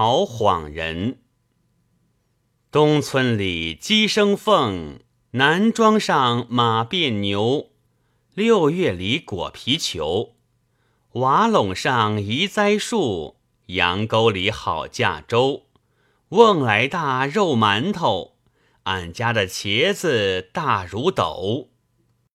朝晃人。东村里鸡生凤，南庄上马变牛。六月里果皮球，瓦垄上移栽树，羊沟里好架粥。瓮来大肉馒头，俺家的茄子大如斗。